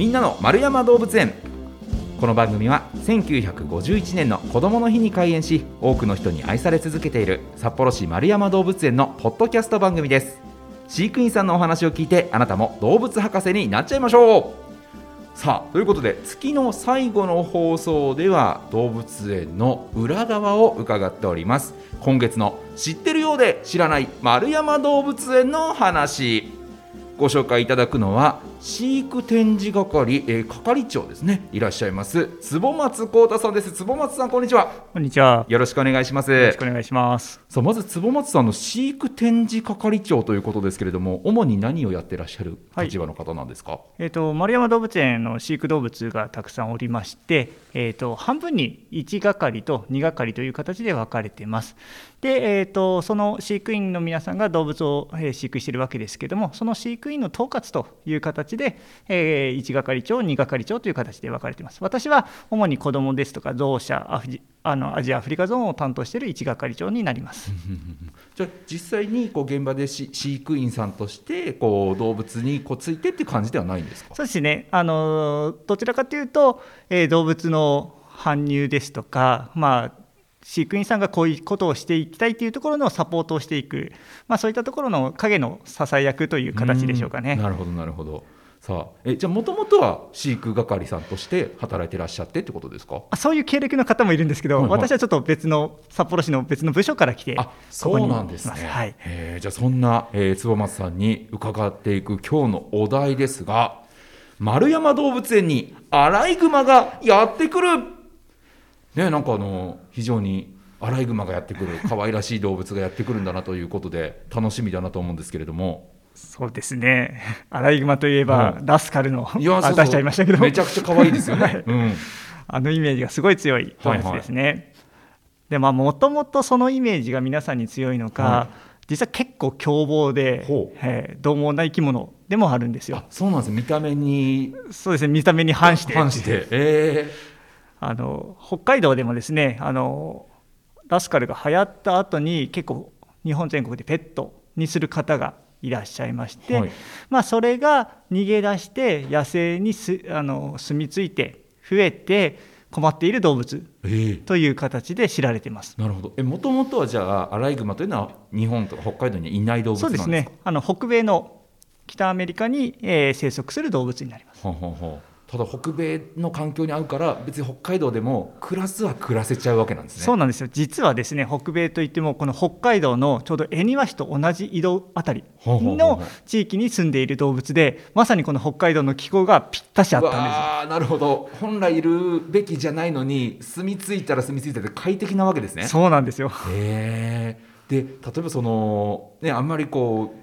みんなの丸山動物園。この番組は1951年の子どもの日に開園し多くの人に愛され続けている札幌市丸山動物園のポッドキャスト番組です。飼育員さんのお話を聞いてあなたも動物博士になっちゃいましょう。さあということで月の最後の放送では動物園の裏側を伺っております。今月の知ってるようで知らない丸山動物園の話。ご紹介いただくのは飼育展示係、えー、係長ですね。いらっしゃいます。坪松光太さんです。坪松さんこんにちは。こんにちは。よろしくお願いします。よろしくお願いします。さあまず坪松さんの飼育展示係長ということですけれども主に何をやってらっしゃる立場の方なんですか、はい、えっ、ー、と丸山動物園の飼育動物がたくさんおりましてえっ、ー、と半分に1係と2係という形で分かれています。で、えーと、その飼育員の皆さんが動物を、えー、飼育しているわけですけれども、その飼育員の統括という形で、えー、1係長、2係長という形で分かれています。私は主に子どもですとか、ゾウ舎、アフジあのアジア・アフリカゾーンを担当している1係長になります。じゃあ、実際にこう現場で飼育員さんとしてこう動物にこうついてって感じではないんですか？そうですね。あの、どちらかというと、えー、動物の搬入ですとか、まあ、飼育員さんがこういうことをしていきたいというところのサポートをしていく、まあ、そういったところの影の支え役という形でしょうかね。なるほどなるほどさあえじゃあもともとは飼育係さんとして働いてらっしゃってってことですか？そういう経歴の方もいるんですけど、はいはい、私はちょっと別の札幌市の別の部署から来てあそうなんですね、はい、えじゃあそんな、えー、坪松さんに伺っていく今日のお題ですが丸山動物園にアライグマがやってくる。ね、なんかあの非常にアライグマがやってくる可愛らしい動物がやってくるんだなということで楽しみだなと思うんですけれども。そうですね。アライグマといえば、うん、ラスカルのいや出しちゃいましたけど、めちゃくちゃ可愛いですよね。はい、うん、あのイメージがすごい強い動物ですね。はいはい、でまあもともとそのイメージが皆さんに強いのか、はい、実は結構凶暴で、えー、獰猛な生き物でもあるんですよ。そうなんです。見た目にそうですね。見た目に反して。反して。えーあの北海道でもですねあのラスカルが流行った後に結構日本全国でペットにする方がいらっしゃいまして、はい、まあ、それが逃げ出して野生にすあの住み着いて増えて困っている動物という形で知られています。なるほど。え、もともとはじゃあアライグマというのは日本とか北海道にいない動物なんですか？そうですね。あの北米の北アメリカに、えー、生息する動物になります。ほうほうほうただ北米の環境に合うから別に北海道でも暮らすは暮らせちゃうわけなんですね。そうなんですよ。実はですね北米といってもこの北海道のちょうど恵庭市と同じ緯度あたりの地域に住んでいる動物でまさにこの北海道の気候がぴったしあったんですあなるほど。本来いるべきじゃないのに住み着いたら住み着いたら快適なわけですね。そうなんですよ。へえで例えばそのねあんまりこう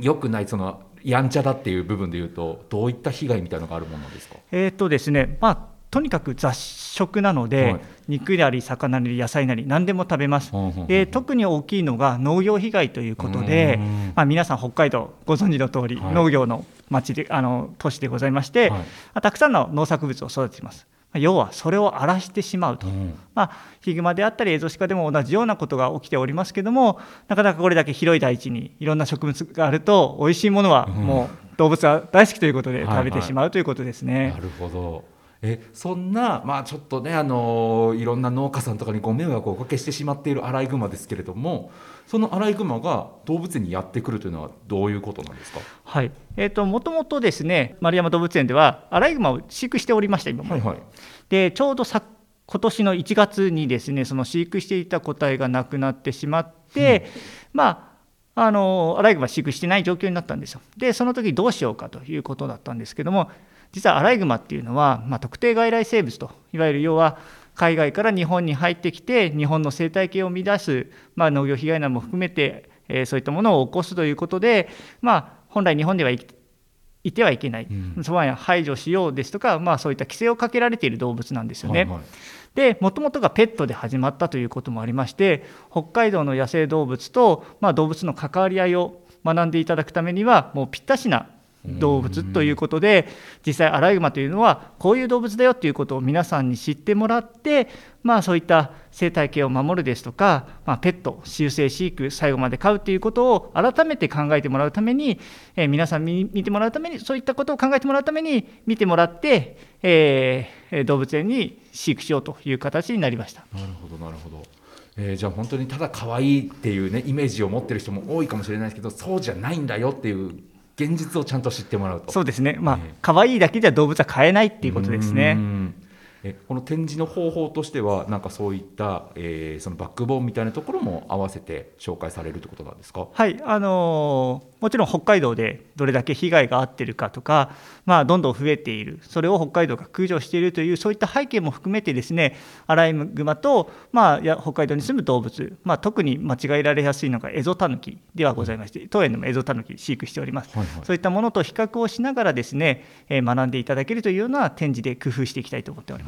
良くないそのやんちゃだっていう部分でいうとどういった被害みたいなのがあるものですか？えっ、とですねまあとにかく雑食なので、はい、肉であり魚なり野菜なり何でも食べます、えー、特に大きいのが農業被害ということで、まあ、皆さん北海道ご存知の通り、はい、農業の町であの都市でございまして、はい、たくさんの農作物を育てています要はそれを荒らしてしまうと、うん、まあ、ヒグマであったりエゾシカでも同じようなことが起きておりますけどもなかなかこれだけ広い大地にいろんな植物があると美味しいものはもう動物は大好きということで食べてしまうということですね。はいはい、なるほどえそんな、まあ、ちょっとね、あのいろんな農家さんとかにご迷惑をおかけしてしまっているアライグマですけれどもそのアライグマが動物園にやってくるというのはどういうことなんですか、はい。えーと、もともとですね丸山動物園ではアライグマを飼育しておりました今も、はいはい、でちょうどさ今年の1月にですねその飼育していた個体が亡くなってしまって、うん、まああのアライグマ飼育してない状況になったんですよ。でその時どうしようかということだったんですけども実はアライグマっていうのは、まあ、特定外来生物といわゆる要は海外から日本に入ってきて日本の生態系を乱す、まあ、農業被害なども含めて、えー、そういったものを起こすということで、まあ、本来日本ではいいてはいけない、うん、そばに排除しようですとか、まあ、そういった規制をかけられている動物なんですよね。はいはい。でもともとがペットで始まったということもありまして北海道の野生動物と、まあ、動物の関わり合いを学んでいただくためにはもうぴったしな動物ということで実際アライグマというのはこういう動物だよということを皆さんに知ってもらってまあそういった生態系を守るですとか、まあ、ペット修正飼育最後まで飼うということを改めて考えてもらうために、えー、皆さんに見てもらうためにそういったことを考えてもらうために見てもらって、えー、動物園に飼育しようという形になりました。なるほどなるほどえー、じゃあ本当にただ可愛いっていうねイメージを持ってる人も多いかもしれないですけどそうじゃないんだよっていう現実をちゃんと知ってもらうと。そうですね。まあ、えー、可愛いだけじゃ動物は飼えないっていうことですね。えこの展示の方法としてはなんかそういった、えー、そのバックボーンみたいなところも合わせて紹介されるということなんですか？はいあのー、もちろん北海道でどれだけ被害があってるかとか、まあ、どんどん増えている。それを北海道が駆除しているというそういった背景も含めてですねアライグマと、まあ、や北海道に住む動物、まあ、特に間違えられやすいのがエゾタヌキではございまして、当園でもエゾタヌキ飼育しております、はいはい、そういったものと比較をしながらですね、えー、学んでいただけるというような展示で工夫していきたいと思っております。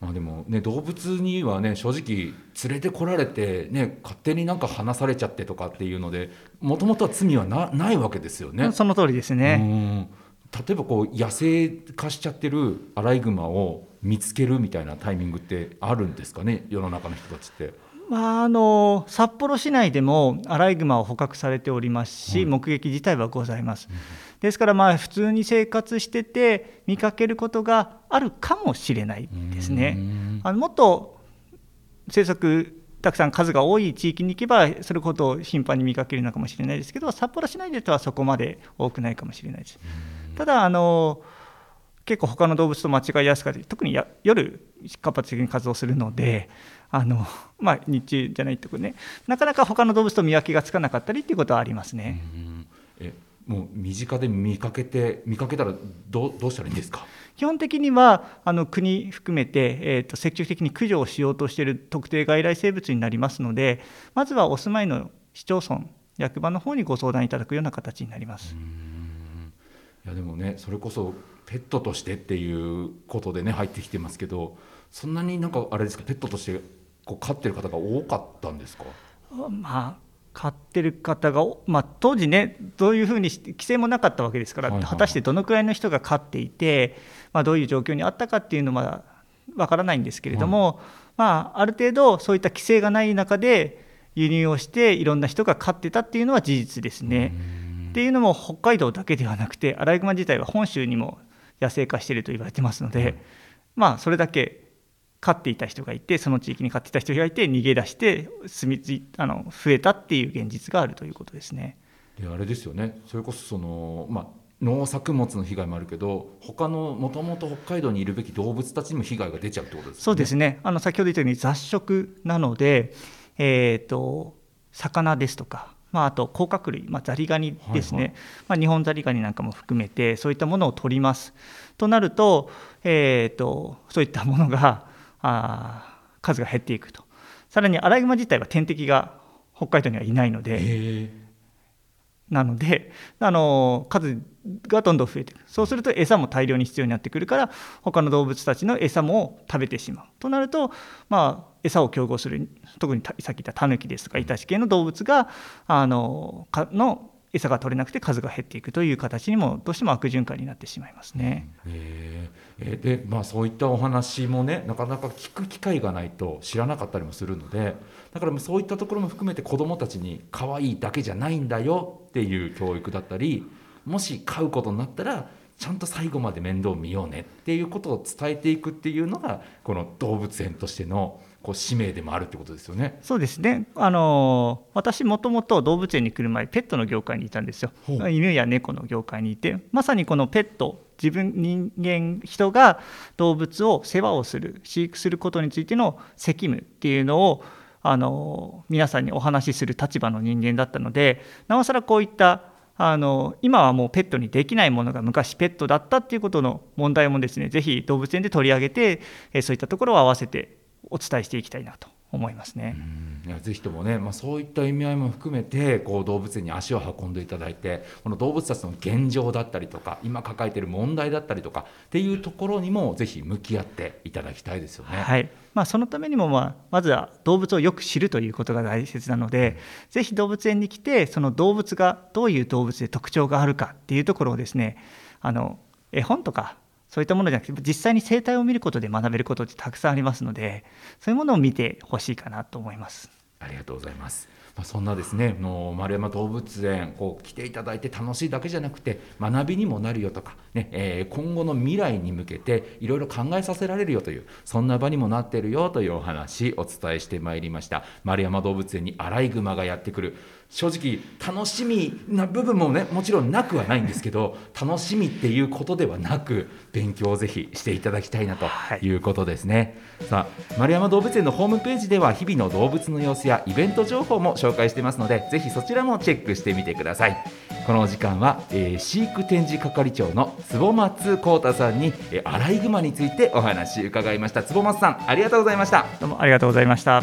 まあ、でもね動物にはね正直連れてこられてね勝手になんか離されちゃってとかっていうのでもともとは罪はなないわけですよね。その通りですね。例えばこう野生化しちゃってるアライグマを見つけるみたいなタイミングってあるんですかね？世の中の人たちって。まあ、あの札幌市内でもアライグマを捕獲されておりますし、目撃自体はございます。ですからまあ普通に生活してて見かけることがあるかもしれないですね。あのもっと生息たくさん数が多い地域に行けばそれほど頻繁に見かけるのかもしれないですけど札幌市内ではそこまで多くないかもしれないです。ただあの結構他の動物と間違いやすかった特に夜活発的に活動するのであの、まあ、日中じゃないとこねなかなか他の動物と見分けがつかなかったりっていうことはありますね。えもう身近で見かけて見かけたらどうどうしたらいいんですか？基本的にはあの国含めて、えーと、積極的に駆除をしようとしている特定外来生物になりますのでまずはお住まいの市町村役場の方にご相談いただくような形になります。いやでもねそれこそペットとしてっていうことでね入ってきてますけどそんなになんかあれですか？ペットとしてこう飼ってる方が多かったんですか？まあ買ってる方が、まあ、当時ねどういうふうに規制もなかったわけですから、はいはい、果たしてどのくらいの人が飼っていて、まあ、どういう状況にあったかっていうのはわからないんですけれども、はい、まあ、ある程度そういった規制がない中で輸入をしていろんな人が飼ってたっていうのは事実ですね。っていうのも北海道だけではなくてアライグマ自体は本州にも野生化していると言われてますので、まあそれだけ飼っていた人がいてその地域に飼っていた人がいて逃げ出して住み着あの増えたっていう現実があるということですね。であれですよねそれこそその、まあ、農作物の被害もあるけど他のもともと北海道にいるべき動物たちにも被害が出ちゃうってことですね。そうですねあの先ほど言ったように雑食なので、えーと、魚ですとかまあ、あと甲殻類、まあ、ザリガニですね、はいはい、まあ、日本ザリガニなんかも含めてそういったものを取ります。となると,、えーとそういったものがあ数が減っていくと。さらにアライグマ自体は天敵が北海道にはいないので。なのであの数がどんどん増えていくそうすると餌も大量に必要になってくるから他の動物たちの餌も食べてしまう。となるとまあ餌を競合する特にさっき言ったタヌキですとかイタチ系の動物があのかの餌が取れなくて数が減っていくという形にもどうしても悪循環になってしまいますね。えー、でまあそういったお話もねなかなか聞く機会がないと知らなかったりもするのでだからそういったところも含めて子どもたちに可愛いだけじゃないんだよっていう教育だったりもし飼うことになったらちゃんと最後まで面倒見ようねっていうことを伝えていくっていうのがこの動物園としてのこう使命でもあるってことですよね。そうですね。あの私もともと動物園に来る前ペットの業界にいたんですよ。犬や猫の業界にいて、まさにこのペット自分人間人が動物を世話をする飼育することについての責務っていうのをあの皆さんにお話しする立場の人間だったのでなおさらこういったあの今はもうペットにできないものが昔ペットだったっていうことの問題もですね是非動物園で取り上げてそういったところを合わせてお伝えしていきたいなと思いますね。いやぜひともね、まあ、そういった意味合いも含めてこう動物園に足を運んでいただいてこの動物たちの現状だったりとか今抱えている問題だったりとかっていうところにもぜひ向き合っていただきたいですよね。はいまあ、そのためにも、まあ、まずは動物をよく知るということが大切なので、ぜひ動物園に来てその動物がどういう動物で特徴があるかっていうところをですねあの絵本とかそういったものじゃなくて実際に生態を見ることで学べることってたくさんありますのでそういうものを見てほしいかなと思います。ありがとうございます。まあ、そんなですねの丸山動物園こう来ていただいて楽しいだけじゃなくて学びにもなるよとか、ねえー、今後の未来に向けていろいろ考えさせられるよというそんな場にもなっているよというお話お伝えしてまいりました丸山動物園にアライグマがやってくる正直楽しみな部分もねもちろんなくはないんですけど楽しみっていうことではなく勉強をぜひしていただきたいなとい。うことですね、はい、さあ丸山動物園のホームページでは日々の動物の様子やイベント情報も紹介していますのでぜひそちらもチェックしてみてください。このお時間は、えー、飼育展示係長の坪松幸太さんに、えー、アライグマについてお話伺いました。坪松さんありがとうございました。どうもありがとうございました